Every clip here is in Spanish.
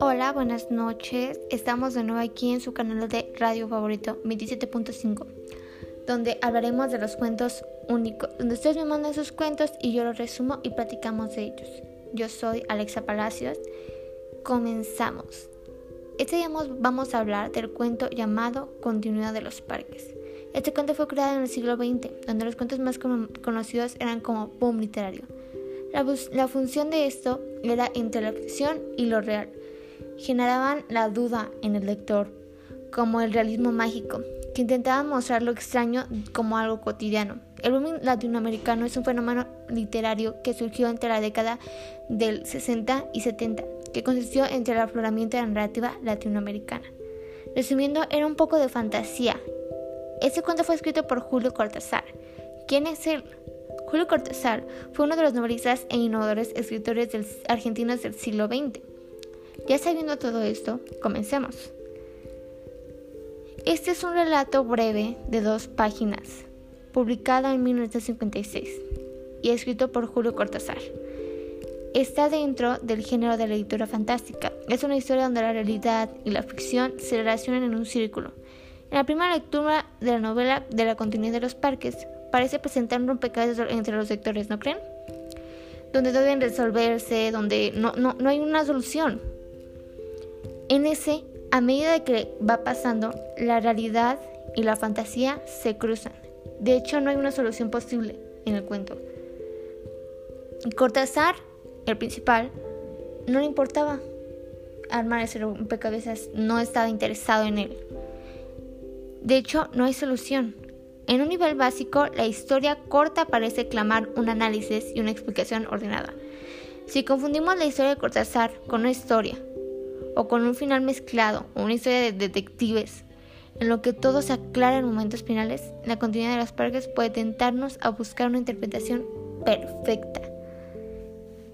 Hola, buenas noches. Estamos de nuevo aquí en su canal de radio favorito 27.5, donde hablaremos de los cuentos únicos, donde ustedes me mandan sus cuentos y yo los resumo y platicamos de ellos. Yo soy Alexa Palacios. Comenzamos. Este día vamos a hablar del cuento llamado Continuidad de los Parques. Este cuento fue creado en el siglo XX, donde los cuentos más conocidos eran como boom literario. La, función de esto era entre la ficción y lo real. Generaban la duda en el lector, como el realismo mágico, que intentaba mostrar lo extraño como algo cotidiano. El boom latinoamericano es un fenómeno literario que surgió entre la década del 60 y 70 que consistió entre el afloramiento de la narrativa latinoamericana. Resumiendo, era un poco de fantasía. Este cuento fue escrito por Julio Cortázar. ¿Quién es él? Julio Cortázar fue uno de los novelistas e innovadores escritores argentinos del siglo XX. Ya sabiendo todo esto, comencemos. Este es un relato breve de dos páginas, publicado en 1956 y escrito por Julio Cortázar está dentro del género de la lectura fantástica. Es una historia donde la realidad y la ficción se relacionan en un círculo. En la primera lectura de la novela de la continuidad de los parques, parece presentar un rompecabezas entre los sectores, ¿no creen? Donde deben resolverse, donde no, no, no hay una solución. En ese, a medida que va pasando, la realidad y la fantasía se cruzan. De hecho, no hay una solución posible en el cuento. Cortázar el principal, no le importaba armar ese rompecabezas, no estaba interesado en él. De hecho, no hay solución. En un nivel básico, la historia corta parece clamar un análisis y una explicación ordenada. Si confundimos la historia de Cortázar con una historia, o con un final mezclado, o una historia de detectives, en lo que todo se aclara en momentos finales, la continuidad de los parques puede tentarnos a buscar una interpretación perfecta.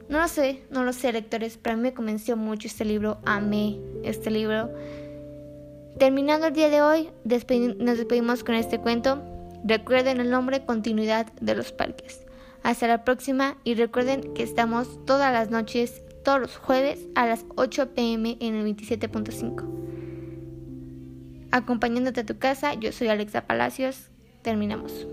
No lo sé, no lo sé, lectores, pero a mí me convenció mucho este libro, amé este libro. Terminando el día de hoy, nos despedimos con este cuento. Recuerden el nombre Continuidad de los Parques. Hasta la próxima y recuerden que estamos todas las noches, todos los jueves a las 8 pm en el 27.5. Acompañándote a tu casa, yo soy Alexa Palacios. Terminamos.